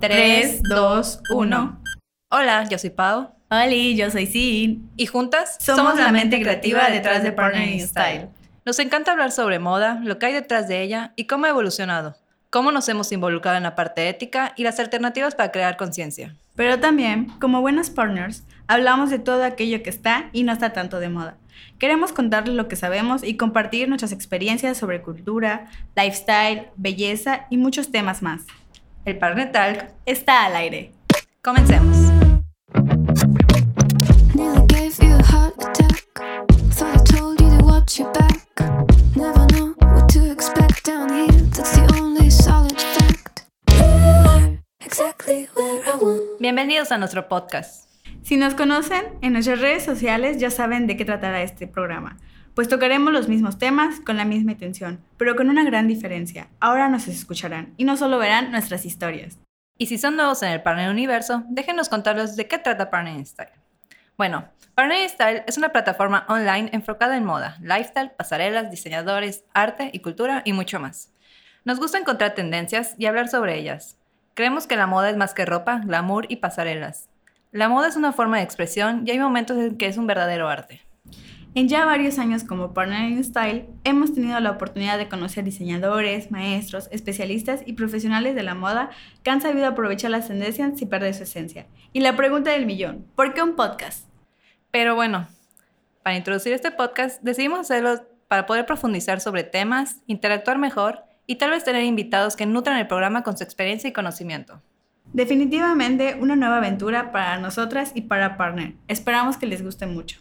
3, 2, 1. Hola, yo soy Pau. Hola, yo soy Sin. Y juntas Somos, la mente creativa detrás de Partnering Style. Nos encanta hablar sobre moda, lo que hay detrás de ella y cómo ha evolucionado, cómo nos hemos involucrado en la parte ética y las alternativas para crear conciencia. Pero también, como buenas partners, hablamos de todo aquello que está y no está tanto de moda. Queremos contarles lo que sabemos y compartir nuestras experiencias sobre cultura, lifestyle, belleza y muchos temas más. El Partner Talk Está al aire. Comencemos. Bienvenidos a nuestro podcast. Si nos conocen, en nuestras redes sociales ya saben de qué tratará este programa, pues tocaremos los mismos temas con la misma intención, pero con una gran diferencia. Ahora nos escucharán y no solo verán nuestras historias. Y si son nuevos en el Partner Universo, déjenos contarles de qué trata Partner Style. Bueno, Partner Style es una plataforma online enfocada en moda, lifestyle, pasarelas, diseñadores, arte y cultura y mucho más. Nos gusta encontrar tendencias y hablar sobre ellas. Creemos que la moda es más que ropa, glamour y pasarelas. La moda es una forma de expresión y hay momentos en que es un verdadero arte. En ya varios años como Partner in Style, hemos tenido la oportunidad de conocer diseñadores, maestros, especialistas y profesionales de la moda que han sabido aprovechar las tendencias sin perder su esencia. Y la pregunta del millón, ¿por qué un podcast? Pero bueno, para introducir este podcast decidimos hacerlo para poder profundizar sobre temas, interactuar mejor y tal vez tener invitados que nutran el programa con su experiencia y conocimiento. Definitivamente una nueva aventura para nosotras y para Partner. Esperamos que les guste mucho.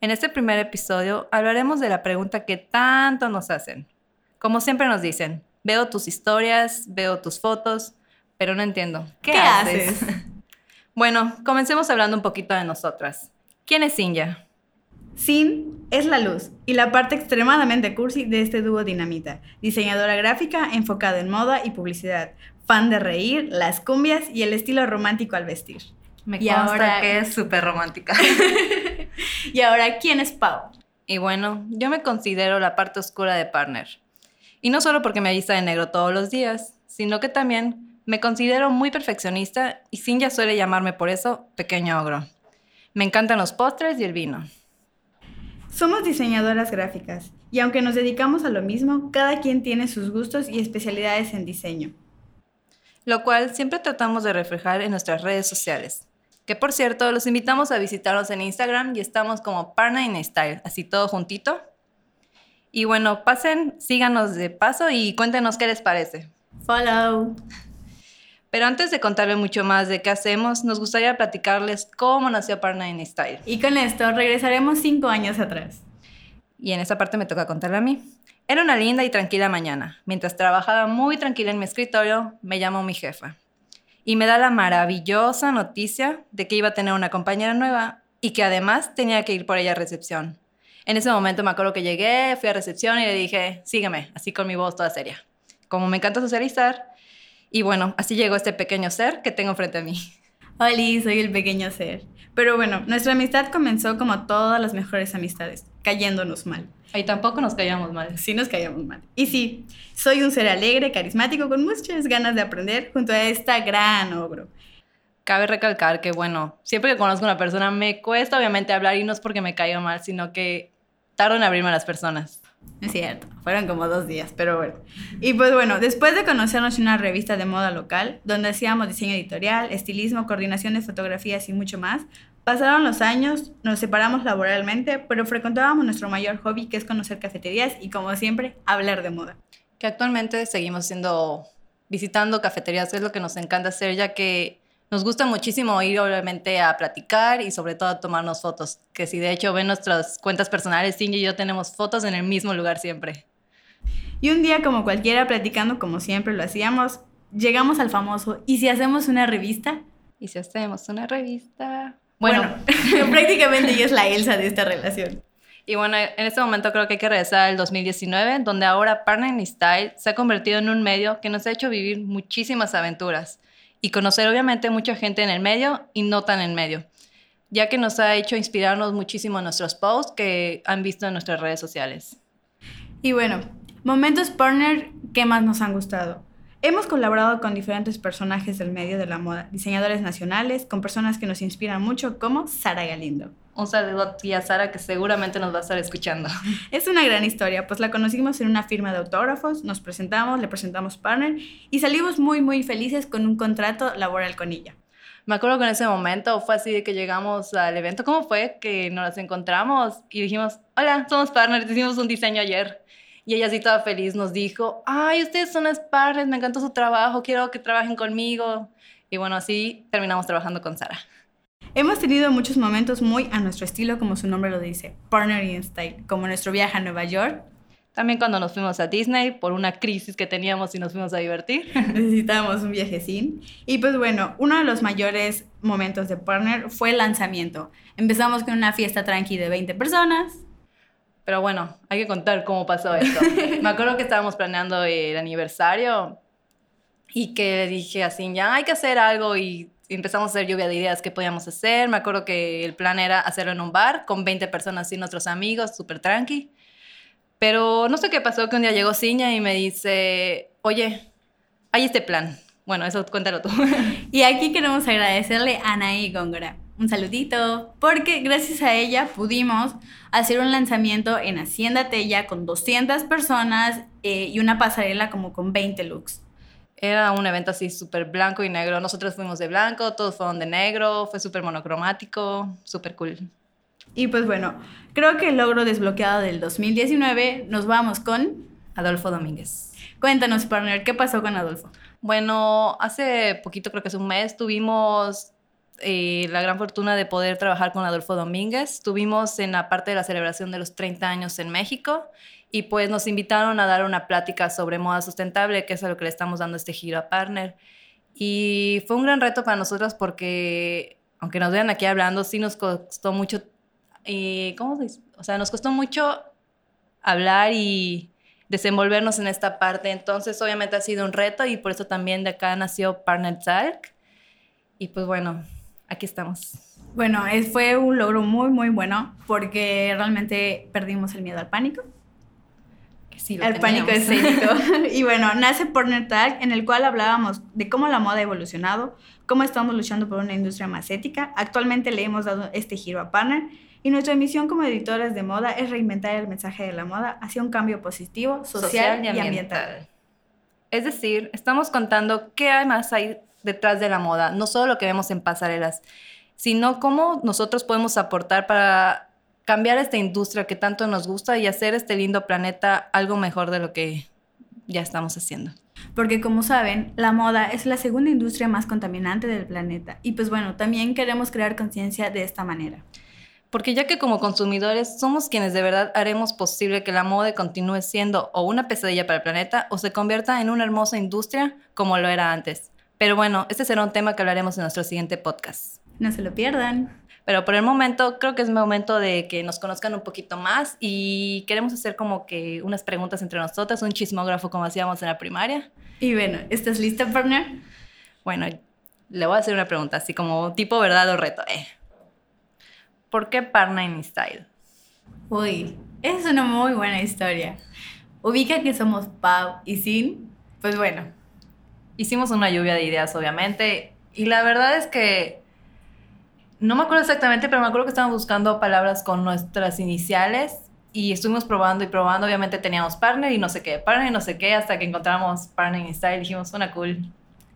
En este primer episodio hablaremos de la pregunta que tanto nos hacen. Como siempre nos dicen, veo tus historias, veo tus fotos, pero no entiendo. ¿Qué, ¿Qué haces? bueno, comencemos hablando un poquito de nosotras. ¿Quién es Sinja? Sin es la luz y la parte extremadamente cursi de este dúo dinamita. Diseñadora gráfica enfocada en moda y publicidad. Fan de reír, las cumbias y el estilo romántico al vestir. Me Y consta ahora- que es súper romántica. Y ahora, ¿quién es Pau? y bueno, yo me considero la parte oscura de Partner. Y no solo porque me vista de negro todos los días, sino que también me considero muy perfeccionista y Sinja suele llamarme por eso pequeño ogro. Me encantan los postres y el vino. Somos diseñadoras gráficas y aunque nos dedicamos a lo mismo, cada quien tiene sus gustos y especialidades en diseño. lo cual siempre tratamos de reflejar en nuestras redes sociales. Que por cierto, los invitamos a visitarnos en Instagram y estamos como Parna in Style, así todo juntito. Y bueno, pasen, síganos de paso y cuéntenos qué les parece. Follow. Pero antes de contarles mucho más de qué hacemos, nos gustaría platicarles cómo nació Parna in Style. Y con esto regresaremos cinco años atrás. Y en esa parte me toca contarla a mí. Era una linda y tranquila mañana. Mientras trabajaba muy tranquila en mi escritorio, me llamó mi jefa. Y me da la maravillosa noticia de que iba a tener una compañera nueva y que además tenía que ir por ella a recepción. En ese momento me acuerdo que llegué, fui a recepción y le dije, sígueme, así con mi voz toda seria. Como me encanta socializar. Y bueno, así llegó este pequeño ser que tengo frente a mí. Oli, soy el pequeño ser. Pero bueno, nuestra amistad comenzó como todas las mejores amistades, cayéndonos mal. Ahí tampoco nos caíamos mal. Sí nos caíamos mal. Y sí, soy un ser alegre, carismático, con muchas ganas de aprender junto a esta gran ogro. Cabe recalcar que, bueno, siempre que conozco a una persona me cuesta obviamente hablar y no es porque me caiga mal, sino que tardo en abrirme a las personas. Es cierto, fueron como dos días, pero bueno. Y pues bueno, después de conocernos en una revista de moda local, donde hacíamos diseño editorial, estilismo, coordinación de fotografías y mucho más, pasaron los años, nos separamos laboralmente, pero frecuentábamos nuestro mayor hobby, que es conocer cafeterías y como siempre, hablar de moda. Que actualmente seguimos siendo, visitando cafeterías, que es lo que nos encanta hacer, ya que nos gusta muchísimo ir obviamente a platicar y sobre todo a tomarnos fotos. Que si de hecho ven nuestras cuentas personales, Cindy y yo tenemos fotos en el mismo lugar siempre. Y un día, como cualquiera, platicando como siempre lo hacíamos, llegamos al famoso, ¿y si hacemos una revista? Y si hacemos una revista... Bueno, prácticamente ella es la Elsa de esta relación. Y bueno, en este momento creo que hay que regresar al 2019, donde ahora Partner Style se ha convertido en un medio que nos ha hecho vivir muchísimas aventuras y conocer obviamente mucha gente en el medio y no tan en medio, ya que nos ha hecho inspirarnos muchísimo en nuestros posts que han visto en nuestras redes sociales. Y bueno, momentos partner que más nos han gustado. Hemos colaborado con diferentes personajes del medio de la moda, diseñadores nacionales, con personas que nos inspiran mucho como Sara Galindo. Un saludo a Sara que seguramente nos va a estar escuchando. Es una gran historia, pues la conocimos en una firma de autógrafos, nos presentamos, le presentamos partner y salimos muy muy felices con un contrato laboral con ella. Me acuerdo que en ese momento fue así de que llegamos al evento. ¿Cómo fue? Que nos encontramos y dijimos, hola, somos partners, hicimos un diseño ayer. Y ella así toda feliz nos dijo, ay, ustedes son las partners, me encantó su trabajo, quiero que trabajen conmigo. Y bueno, así terminamos trabajando con Sara. Hemos tenido muchos momentos muy a nuestro estilo, como su nombre lo dice, Partner in Style, como nuestro viaje a Nueva York. También cuando nos fuimos a Disney por una crisis que teníamos y nos fuimos a divertir. Necesitábamos un viajecín. Y pues bueno, uno de los mayores momentos de Partner fue el lanzamiento. Empezamos con una fiesta tranqui de 20 personas. Pero bueno, hay que contar cómo pasó esto. Me acuerdo que estábamos planeando el aniversario y que dije así, ya hay que hacer algo y empezamos a hacer lluvia de ideas que podíamos hacer. Me acuerdo que el plan era hacerlo en un bar con 20 personas y nuestros amigos, súper tranqui. Pero no sé qué pasó, que un día llegó Ciña y me dice, oye, hay este plan. Bueno, eso cuéntalo tú. Y aquí queremos agradecerle a Anaí Góngora. Un saludito, porque gracias a ella pudimos hacer un lanzamiento en Hacienda Tella con 200 personas eh, y una pasarela como con 20 looks. Era un evento así súper blanco y negro. Nosotros fuimos de blanco, todos fueron de negro, fue súper monocromático, súper cool. Y pues bueno, creo que el logro desbloqueado del 2019 nos vamos con... Adolfo Domínguez. Cuéntanos, partner, ¿qué pasó con Adolfo? Bueno, hace poquito, creo que es un mes, tuvimos eh, la gran fortuna de poder trabajar con Adolfo Domínguez. Estuvimos en la parte de la celebración de los 30 años en México y pues nos invitaron a dar una plática sobre moda sustentable, que es a lo que le estamos dando este giro a Partner. Y fue un gran reto para nosotros porque, aunque nos vean aquí hablando, sí nos costó mucho, eh, ¿cómo se dice? O sea, nos costó mucho hablar y desenvolvernos en esta parte. Entonces, obviamente ha sido un reto y por eso también de acá nació Partner Talk. Y pues bueno, aquí estamos. Bueno, fue un logro muy, muy bueno porque realmente perdimos el miedo al pánico. Que sí, lo el pánico teníamos. escénico. y bueno, nace Partner Tag, en el cual hablábamos de cómo la moda ha evolucionado, cómo estamos luchando por una industria más ética. Actualmente le hemos dado este giro a Partner y nuestra misión como editores de moda es reinventar el mensaje de la moda hacia un cambio positivo, social, y, ambiental. Es decir, estamos contando qué hay más ahí detrás de la moda, no solo lo que vemos en pasarelas, sino cómo nosotros podemos aportar para cambiar esta industria que tanto nos gusta y hacer este lindo planeta algo mejor de lo que ya estamos haciendo. Porque como saben, la moda es la segunda industria más contaminante del planeta. Y pues bueno, también queremos crear conciencia de esta manera. Porque ya que como consumidores somos quienes de verdad haremos posible que la moda continúe siendo o una pesadilla para el planeta o se convierta en una hermosa industria como lo era antes. Pero bueno, este será un tema que hablaremos en nuestro siguiente podcast. No se lo pierdan. Pero por el momento creo que es momento de que nos conozcan un poquito más y queremos hacer como que unas preguntas entre nosotras, un chismógrafo como hacíamos en la primaria. Y bueno, ¿estás lista, partner? Bueno, le voy a hacer una pregunta así como tipo verdad o reto. Eh. ¿Por qué in Style? Uy, es una muy buena historia. Ubica que somos Pau y Sin. Pues bueno, Hicimos una lluvia de ideas, obviamente, y la verdad es que no me acuerdo exactamente, pero me acuerdo que estábamos buscando palabras con nuestras iniciales y estuvimos probando y probando. Obviamente teníamos partner y no sé qué, partner y no sé qué, hasta que encontramos partner in style y dijimos, suena cool.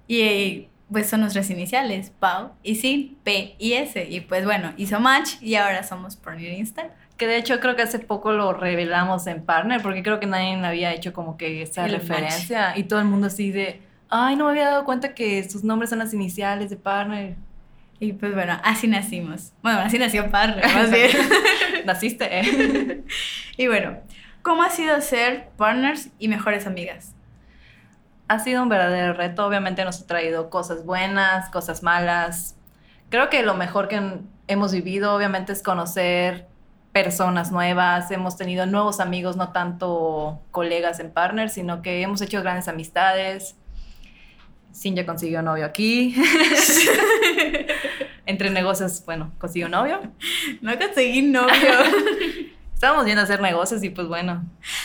y pues son nuestras iniciales, Pau y Sin, P y S. Y pues bueno, hizo match y ahora somos Partner Insta. Que de hecho creo que hace poco lo revelamos en partner, porque creo que nadie había hecho como que esa El referencia y todo el mundo así de, ay, no me había dado cuenta que sus nombres son las iniciales de partner. Y pues bueno, así nacimos. Bueno, así nació Partner, más bien. Naciste, ¿eh? y bueno, ¿cómo ha sido ser partners y mejores amigas? Ha sido un verdadero reto, obviamente nos ha traído cosas buenas, cosas malas. Creo que lo mejor que hemos vivido obviamente es conocer personas nuevas, hemos tenido nuevos amigos, no tanto colegas en partners, sino que hemos hecho grandes amistades. Sin ya consiguió novio aquí. Entre negocios, bueno, consiguió novio. No conseguí novio. Estábamos yendo a hacer negocios y pues bueno.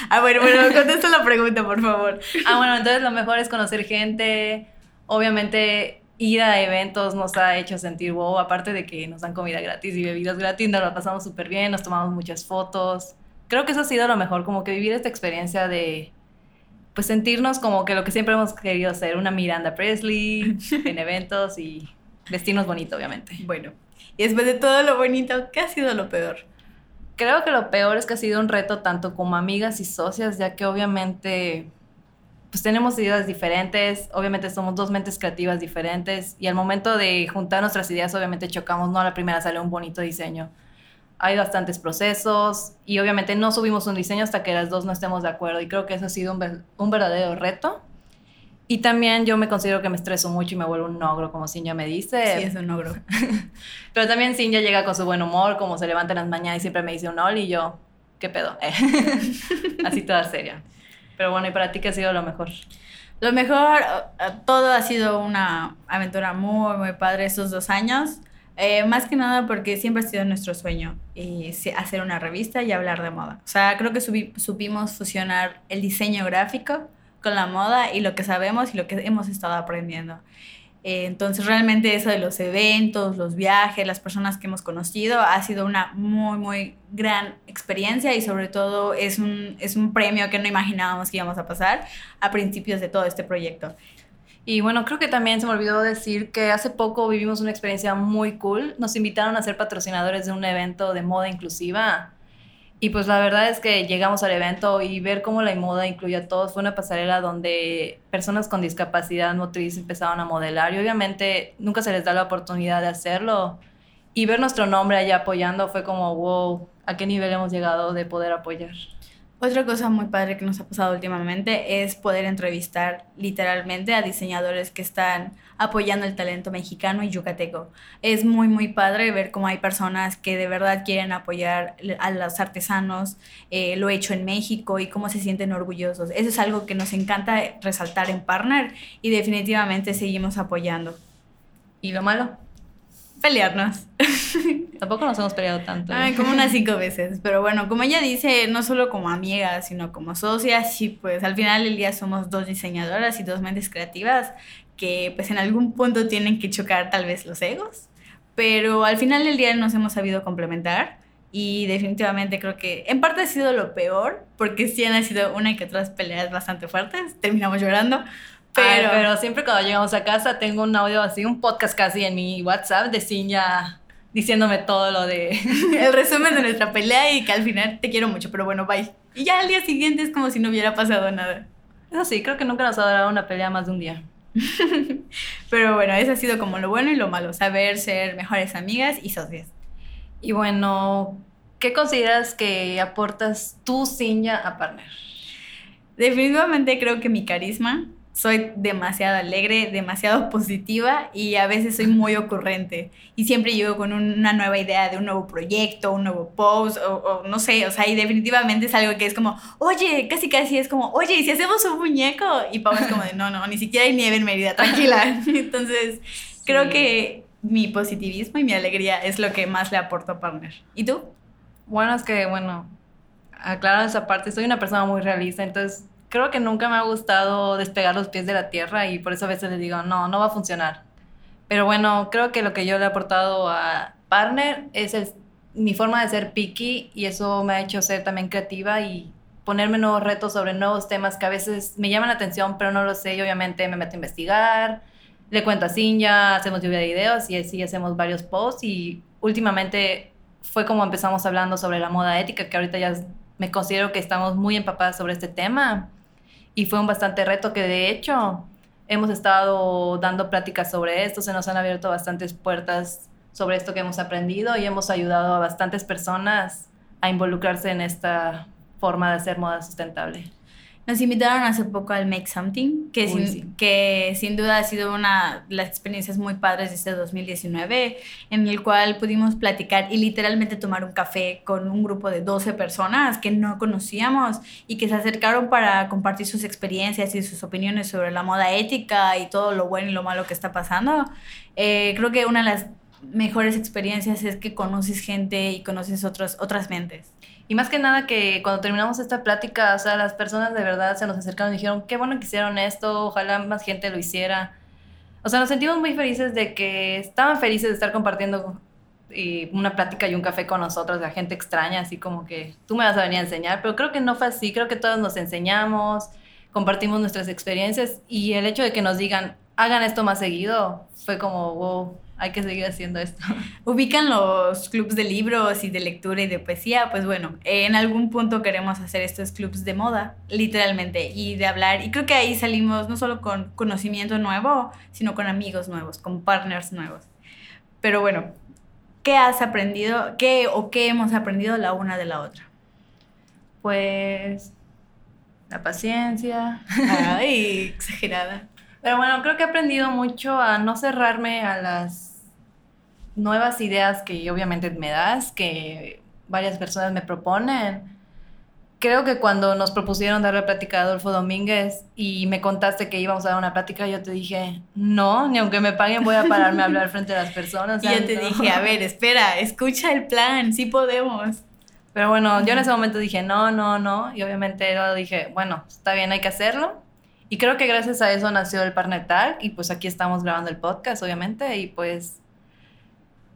Ah, bueno, bueno, contesta la pregunta, por favor. Ah, bueno, entonces lo mejor es conocer gente. Obviamente ir a eventos nos ha hecho sentir wow, aparte de que nos dan comida gratis y bebidas gratis, nos la pasamos súper bien, nos tomamos muchas fotos. Creo que eso ha sido lo mejor, como que vivir esta experiencia de pues sentirnos como que lo que siempre hemos querido hacer, una Miranda Presley en eventos y vestirnos bonito, obviamente. Bueno, y después de todo lo bonito, ¿qué ha sido lo peor? Creo que lo peor es que ha sido un reto tanto como amigas y socias, ya que obviamente pues tenemos ideas diferentes, obviamente somos dos mentes creativas diferentes y al momento de juntar nuestras ideas obviamente chocamos, no a la primera sale un bonito diseño. Hay bastantes procesos y obviamente no subimos un diseño hasta que las dos no estemos de acuerdo y creo que eso ha sido un, ver- un verdadero reto. Y también yo me considero que me estreso mucho y me vuelvo un ogro, como Cinja me dice. Sí, es un ogro. Pero también Cinja llega con su buen humor, como se levanta en las mañanas y siempre me dice un ol y yo, ¿qué pedo? Así toda seria. Pero bueno, ¿y para ti qué ha sido lo mejor? Lo mejor, eh, todo ha sido una aventura muy, muy padre estos dos años. Eh, más que nada porque siempre ha sido nuestro sueño y se- hacer una revista y hablar de moda. O sea, creo que supimos fusionar el diseño gráfico con la moda y lo que sabemos y lo que hemos estado aprendiendo. Eh, entonces, realmente eso de los eventos, los viajes, las personas que hemos conocido, ha sido una muy, muy gran experiencia y sobre todo es un, es un premio que no imaginábamos que íbamos a pasar a principios de todo este proyecto. Y bueno, creo que también se me olvidó decir que hace poco vivimos una experiencia muy cool. Nos invitaron a ser patrocinadores de un evento de moda inclusiva. Y pues la verdad es que llegamos al evento y ver cómo la moda incluye a todos fue una pasarela donde personas con discapacidad motriz empezaron a modelar y obviamente nunca se les da la oportunidad de hacerlo. Y ver nuestro nombre allá apoyando fue como, wow, ¿a qué nivel hemos llegado de poder apoyar? Otra cosa muy padre que nos ha pasado últimamente es poder entrevistar literalmente a diseñadores que están apoyando el talento mexicano y yucateco. Es muy, muy padre ver cómo hay personas que de verdad quieren apoyar a los artesanos, eh, lo hecho en México y cómo se sienten orgullosos. Eso es algo que nos encanta resaltar en Partner y definitivamente seguimos apoyando. ¿Y lo malo? Pelearnos. Tampoco nos hemos peleado tanto. ¿eh? Ay, como unas cinco veces. Pero bueno, como ella dice, no solo como amigas, sino como socias, y pues al final del día somos dos diseñadoras y dos mentes creativas que pues en algún punto tienen que chocar tal vez los egos. Pero al final del día nos hemos sabido complementar y definitivamente creo que en parte ha sido lo peor, porque sí han sido una y que otras peleas bastante fuertes, terminamos llorando. Pero, Pero, pero siempre cuando llegamos a casa tengo un audio así, un podcast casi en mi WhatsApp de Cinja diciéndome todo lo de... el resumen de nuestra pelea y que al final te quiero mucho, pero bueno, bye. Y ya al día siguiente es como si no hubiera pasado nada. Eso sí, creo que nunca nos ha durado una pelea más de un día. Pero bueno, eso ha sido como lo bueno y lo malo, saber ser mejores amigas y socias. Y bueno, ¿qué consideras que aportas tú, Cinja, a Partner? Definitivamente creo que mi carisma, soy demasiado alegre, demasiado positiva y a veces soy muy ocurrente. Y siempre llego con un- una nueva idea de un nuevo proyecto, un nuevo post, o, o no sé, o sea, y definitivamente es algo que es como, oye, casi casi es como, oye, ¿y si hacemos un muñeco? Y Pau es como de, no, no, ni siquiera hay nieve en Mérida, tranquila. Entonces, creo que mi positivismo y mi alegría es lo que más le aporto a Partner. ¿Y tú? Bueno, es que, bueno, aclarando esa parte, soy una persona muy realista, entonces creo que nunca me ha gustado despegar los pies de la tierra y por eso a veces les digo, no, no va a funcionar. Pero bueno, creo que lo que yo le he aportado a Partner es el- mi forma de ser picky y eso me ha hecho ser también creativa y ponerme nuevos retos sobre nuevos temas que a veces me llaman la atención, pero no lo sé y obviamente me meto a investigar, le cuento a Cinja, hacemos lluvia de videos y así hacemos varios posts y últimamente fue como empezamos hablando sobre la moda ética, que ahorita ya me considero que estamos muy empapadas sobre este tema y fue un bastante reto que de hecho hemos estado dando pláticas sobre esto, se nos han abierto bastantes puertas sobre esto que hemos aprendido y hemos ayudado a bastantes personas a involucrarse en esta forma de hacer moda sustentable. Nos invitaron hace poco al Make Something, que, Uy, sin, sí. que sin duda ha sido una de las experiencias muy padres de este 2019, en el cual pudimos platicar y literalmente tomar un café con un grupo de 12 personas que no conocíamos y que se acercaron para compartir sus experiencias y sus opiniones sobre la moda ética y todo lo bueno y lo malo que está pasando. Eh, creo que una de las mejores experiencias es que conoces gente y conoces otros, otras mentes. Y más que nada que cuando terminamos esta plática, o sea, las personas de verdad se nos acercaron y dijeron, qué bueno que hicieron esto, ojalá más gente lo hiciera. O sea, nos sentimos muy felices de que estaban felices de estar compartiendo y una plática y un café con nosotros, la gente extraña, así como que tú me vas a venir a enseñar, pero creo que no fue así, creo que todos nos enseñamos, compartimos nuestras experiencias y el hecho de que nos digan, hagan esto más seguido, fue como, wow, hay que seguir haciendo esto. Ubican los clubs de libros y de lectura y de poesía, pues bueno, en algún punto queremos hacer estos clubs de moda, literalmente, y de hablar, y creo que ahí salimos no solo con conocimiento nuevo, sino con amigos nuevos, con partners nuevos. Pero bueno, ¿qué has aprendido? ¿Qué o qué hemos aprendido la una de la otra? Pues la paciencia. Ay, exagerada. Pero bueno, creo que he aprendido mucho a no cerrarme a las nuevas ideas que obviamente me das, que varias personas me proponen. Creo que cuando nos propusieron dar la plática a Adolfo Domínguez y me contaste que íbamos a dar una plática, yo te dije, no, ni aunque me paguen voy a pararme a hablar frente a las personas. Y yo te no. dije, a ver, espera, escucha el plan, sí podemos. Pero bueno, yo en ese momento dije, no, no, no. Y obviamente yo dije, bueno, está bien, hay que hacerlo. Y creo que gracias a eso nació el Partner Talk y pues aquí estamos grabando el podcast, obviamente. Y pues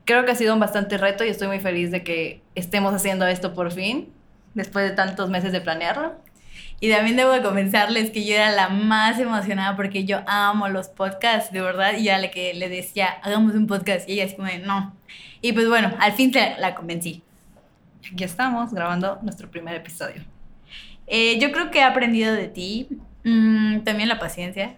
creo que ha sido un bastante reto y estoy muy feliz de que estemos haciendo esto por fin, después de tantos meses de planearlo. Y también debo de comenzarles que yo era la más emocionada porque yo amo los podcasts, de verdad. Y a la que le decía, hagamos un podcast. Y ella así como de, no. Y pues bueno, al fin te la convencí. Aquí estamos grabando nuestro primer episodio. Eh, yo creo que he aprendido de ti mm, también la paciencia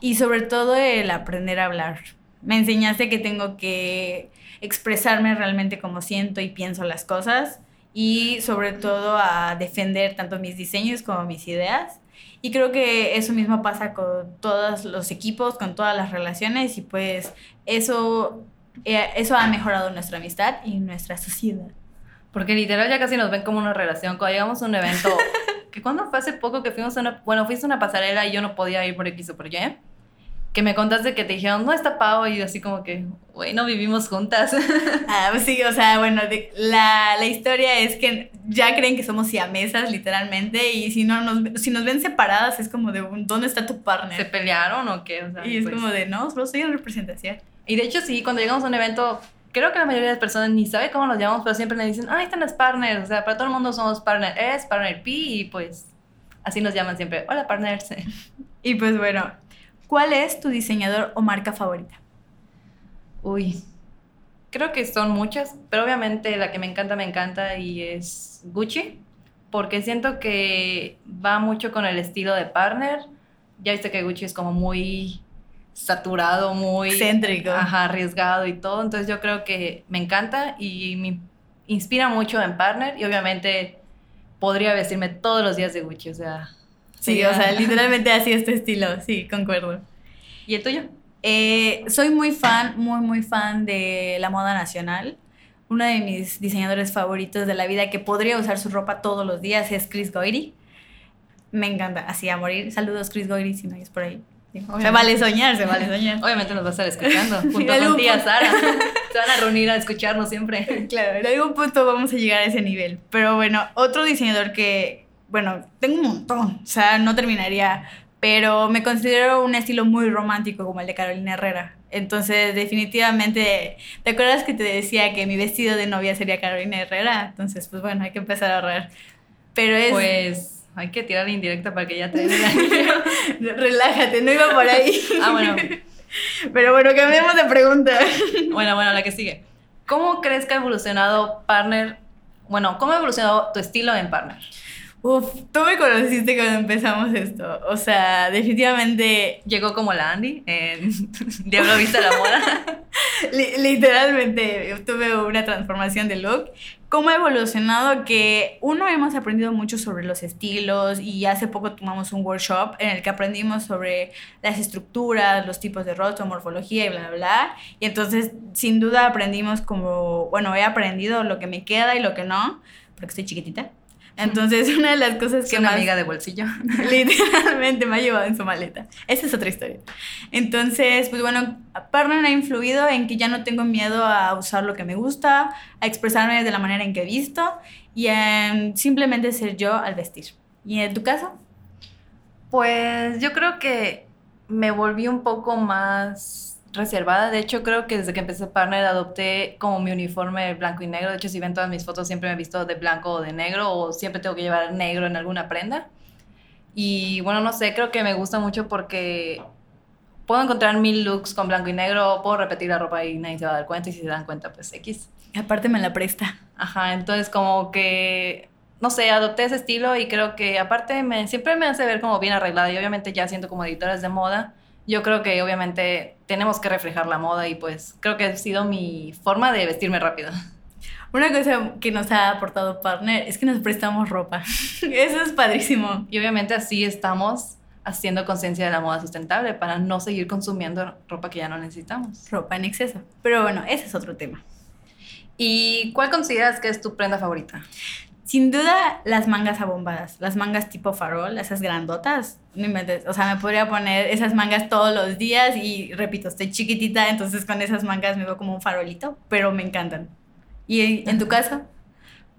y sobre todo el aprender a hablar. Me enseñaste que tengo que expresarme realmente como siento y pienso las cosas y sobre todo a defender tanto mis diseños como mis ideas. Y creo que eso mismo pasa con todos los equipos, con todas las relaciones y pues eso, eh, eso ha mejorado nuestra amistad y nuestra sociedad. Porque literal ya casi nos ven como una relación. Cuando llegamos a un evento, que cuando fue hace poco que fuimos a una, bueno, fuiste a una pasarela y yo no podía ir por X o por Y, que me contaste que te dijeron, no está Pau, y así como que, güey, no vivimos juntas. Ah, pues sí, o sea, bueno, de- la, la historia es que ya creen que somos siamesas, literalmente, y si no nos, si nos ven separadas es como de, ¿dónde está tu ¿Se partner? pelearon o qué? O sea, Y es pues- como de, no, solo soy en representación. Y de hecho sí, cuando llegamos a un evento, creo que la mayoría de las personas ni sabe cómo nos llamamos, pero siempre nos dicen, ah, ahí están los partners. O sea, para todo el mundo somos partner S, partner P, y pues así nos llaman siempre. Hola, partners. Y pues bueno, ¿cuál es tu diseñador o marca favorita? Uy, creo que son muchas, pero obviamente la que me encanta, me encanta y es Gucci, porque siento que va mucho con el estilo de partner. Ya viste que Gucci es como muy saturado, muy Excéntrico. ajá, arriesgado y todo, entonces yo creo que me encanta y me inspira mucho en partner y obviamente podría vestirme todos los días de Gucci, o sea. Sí, o sea, literalmente así es tu estilo, sí, concuerdo. ¿Y el tuyo? Eh, soy muy fan, muy, muy fan de la moda nacional. Uno de mis diseñadores favoritos de la vida que podría usar su ropa todos los días es Chris Goyri. Me encanta, así a morir. Saludos, Chris Goyri, si no es por ahí. Sí, Se Obviamente. vale soñar, se vale soñar. Obviamente nos va a estar escuchando, junto En con tía. Sara. Se van a reunir a escucharnos siempre. Claro, en algún punto vamos a llegar a ese nivel. Pero bueno, otro diseñador que, bueno, tengo un montón, o sea, no terminaría, pero me considero un estilo muy romántico como el de Carolina Herrera. Entonces, definitivamente, ¿te acuerdas que te decía que mi vestido de novia sería Carolina Herrera? Entonces, pues bueno, hay que empezar a ahorrar. Pero es... Pues hay que tirar indirecta para que ya te den el anillo. Relájate, no iba por ahí. Ah, bueno. Pero bueno, cambiemos de pregunta. Bueno, bueno, la que sigue. ¿Cómo crees que ha evolucionado Partner? Bueno, ¿cómo ha evolucionado tu estilo en Partner? Uf, tú me conociste cuando empezamos esto. O sea, definitivamente Llegó como la Andy en Diablo Vista la Moda. Li- literalmente tuve una transformación de look. ¿Cómo ha evolucionado? Que uno hemos aprendido mucho sobre los estilos y hace poco tomamos un workshop en el que aprendimos sobre las estructuras, los tipos de rostro, morfología y bla, bla, bla. Y entonces, sin duda, aprendimos como, bueno, he aprendido lo que me queda y lo que no, porque estoy chiquitita. Entonces, una de las cosas Es que una más... amiga de bolsillo. Literalmente me ha llevado en su maleta. Esa es otra historia. Entonces, pues bueno, Partner ha influido en que ya no tengo miedo a usar lo que me gusta, a expresarme de la manera en que he visto y en simplemente ser yo al vestir. ¿Y en tu caso? Pues yo creo que me volví un poco más reservada. De hecho, creo que desde que empecé Partner adopté como mi uniforme blanco y negro. De hecho, si ven todas mis fotos, siempre me he visto de blanco o de negro o siempre tengo que llevar negro en alguna prenda. Y bueno, no sé, creo que me gusta mucho porque puedo encontrar mil looks con blanco y negro, puedo repetir la ropa y nadie se va a dar cuenta y si se dan cuenta, pues X. Aparte me la presta. Ajá, entonces como que, no sé, adopté ese estilo y creo que aparte me, siempre me hace ver como bien arreglada y obviamente ya siendo como editoras de moda, yo creo que obviamente tenemos que reflejar la moda y pues creo que ha sido mi forma de vestirme rápido. Una cosa que nos ha aportado Partner es que nos prestamos ropa. Eso es padrísimo. Y obviamente así estamos haciendo conciencia de la moda sustentable para no seguir consumiendo ropa que ya no necesitamos. Ropa en exceso. Pero bueno, ese es otro tema. ¿Y cuál consideras que es tu prenda favorita? Sin duda, las mangas abombadas, las mangas tipo farol, esas grandotas, no inventes. O sea, me podría poner esas mangas todos los días y repito, estoy chiquitita, entonces con esas mangas me veo como un farolito, pero me encantan. ¿Y en, tu caso?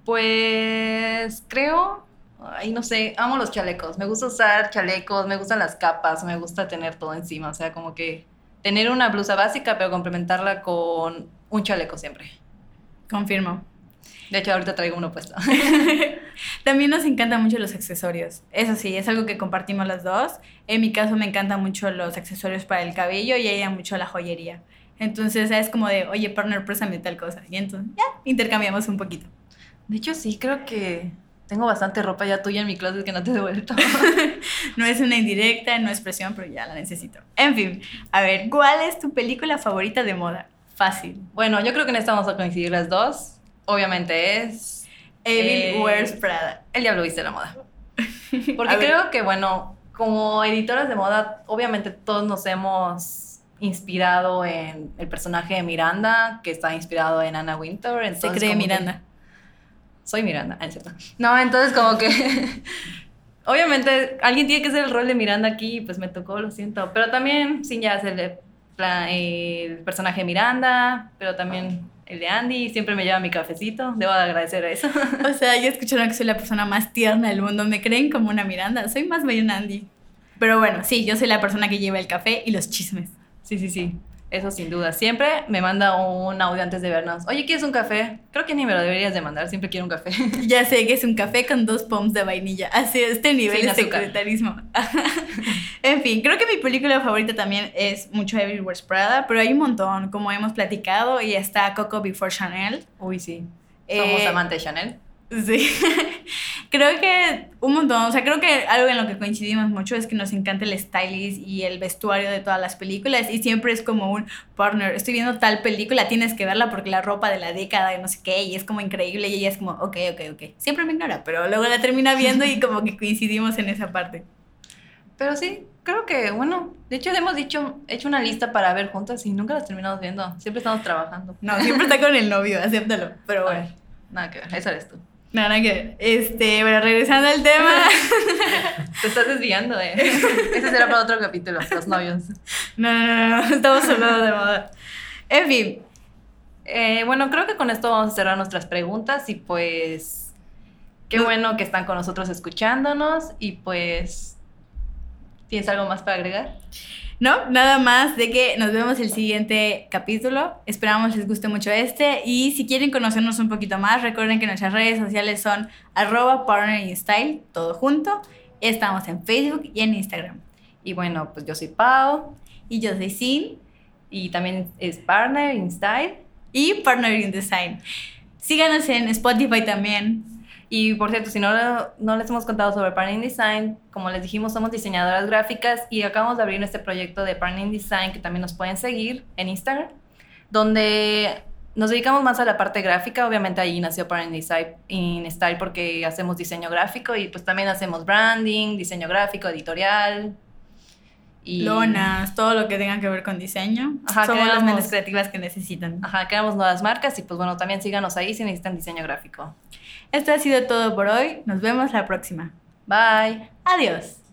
Pues creo, ay, no sé, amo los chalecos. Me gusta usar chalecos, me gustan las capas, me gusta tener todo encima. O sea, como que tener una blusa básica, pero complementarla con un chaleco siempre. Confirmo. De hecho, ahorita traigo uno puesto. También nos encantan mucho los accesorios. Eso sí, es algo que compartimos las dos. En mi caso me encantan mucho los accesorios para el cabello y a ella mucho la joyería. Entonces es como de, oye, partner, préstame tal cosa. Y entonces ya intercambiamos un poquito. De hecho, sí, creo que tengo bastante ropa ya tuya en mi closet que no te he devuelto. No es una indirecta, no es presión, pero ya la necesito. En fin, a ver, ¿cuál es tu película favorita de moda? Fácil. bueno, yo creo que en esta vamos a coincidir las dos. Obviamente es Evil Eh, Wears Prada. El diablo viste la moda. Porque creo que, bueno, como editoras de moda, obviamente todos nos hemos inspirado en el personaje de Miranda, que está inspirado en Anna Wintour. Se entonces cree como que- Miranda. soy Miranda, ah, es cierto. No, entonces como que... obviamente alguien tiene que hacer el rol de Miranda aquí, pues me tocó, lo siento. Pero también, sin ya hacer el personaje de Miranda, pero también el de Andy, siempre me lleva mi cafecito, debo de agradecer a eso. O sea, ya escucharon que soy la persona más tierna del mundo. Me creen como una Miranda. Soy más bien Andy. Pero bueno, sí, yo soy la persona que lleva el café y los chismes. Sí, sí, sí. Eso sin duda. Siempre me manda un audio antes de vernos. Oye, ¿quieres un café? Creo que ni me lo deberías de mandar. Siempre quiero un café. Ya sé que es un café con dos poms de vainilla. Así, este nivel de secretarismo. en fin, creo que mi película favorita también es mucho Every Wears Prada, pero hay un montón, como hemos platicado, y está Coco Before Chanel. Uy, sí. Somos Eh, amantes de Chanel. Sí, creo que un montón, o sea, creo que algo en lo que coincidimos mucho es que nos encanta el stylist y el vestuario de todas las películas y siempre es como un partner, estoy viendo tal película, tienes que verla porque la ropa de la década y no sé qué, y es como increíble y ella es como, ok, ok, ok, siempre me ignora, pero luego la termina viendo y como que coincidimos en esa parte. Pero sí, creo que, bueno, de hecho hemos dicho, hecho una lista para ver juntas y nunca las terminamos viendo. Siempre estamos trabajando. No, siempre está con el novio, acéptalo, pero bueno. Nada que ver, eso eres tú. Nada, que ver. Este, bueno, regresando al tema. Te estás desviando, eh. Ese será para otro capítulo, los novios. No, no, no, no, estamos hablando de moda. En fin, Eh, bueno, creo que con esto vamos a cerrar nuestras preguntas y pues qué No- bueno que están con nosotros escuchándonos y pues ¿tienes algo más para agregar? No, nada más de que nos vemos el siguiente capítulo. Esperamos les guste mucho este. Y si quieren conocernos un poquito más, recuerden que nuestras redes sociales son arroba partnerinstyle, todo junto. Estamos en Facebook y en Instagram. Y bueno, pues yo soy Pau Y yo soy Sin y también es partner in style. y Partner in Design. Síganos en Spotify también. Y por cierto, si no, no les hemos contado sobre Parning Design, como les dijimos, somos diseñadoras gráficas y acabamos de abrir este proyecto de Parning Design que también nos pueden seguir en Instagram, donde nos dedicamos más a la parte gráfica. Obviamente ahí nació Parning Design in Style porque hacemos diseño gráfico y pues también hacemos branding, diseño gráfico, editorial, y... lonas, todo lo que tenga que ver con diseño. Ajá, Somos las mentes creativas que necesitan. Ajá, creamos nuevas marcas y pues bueno, también síganos ahí si necesitan diseño gráfico. Esto ha sido todo por hoy. Nos vemos la próxima. Bye. Adiós.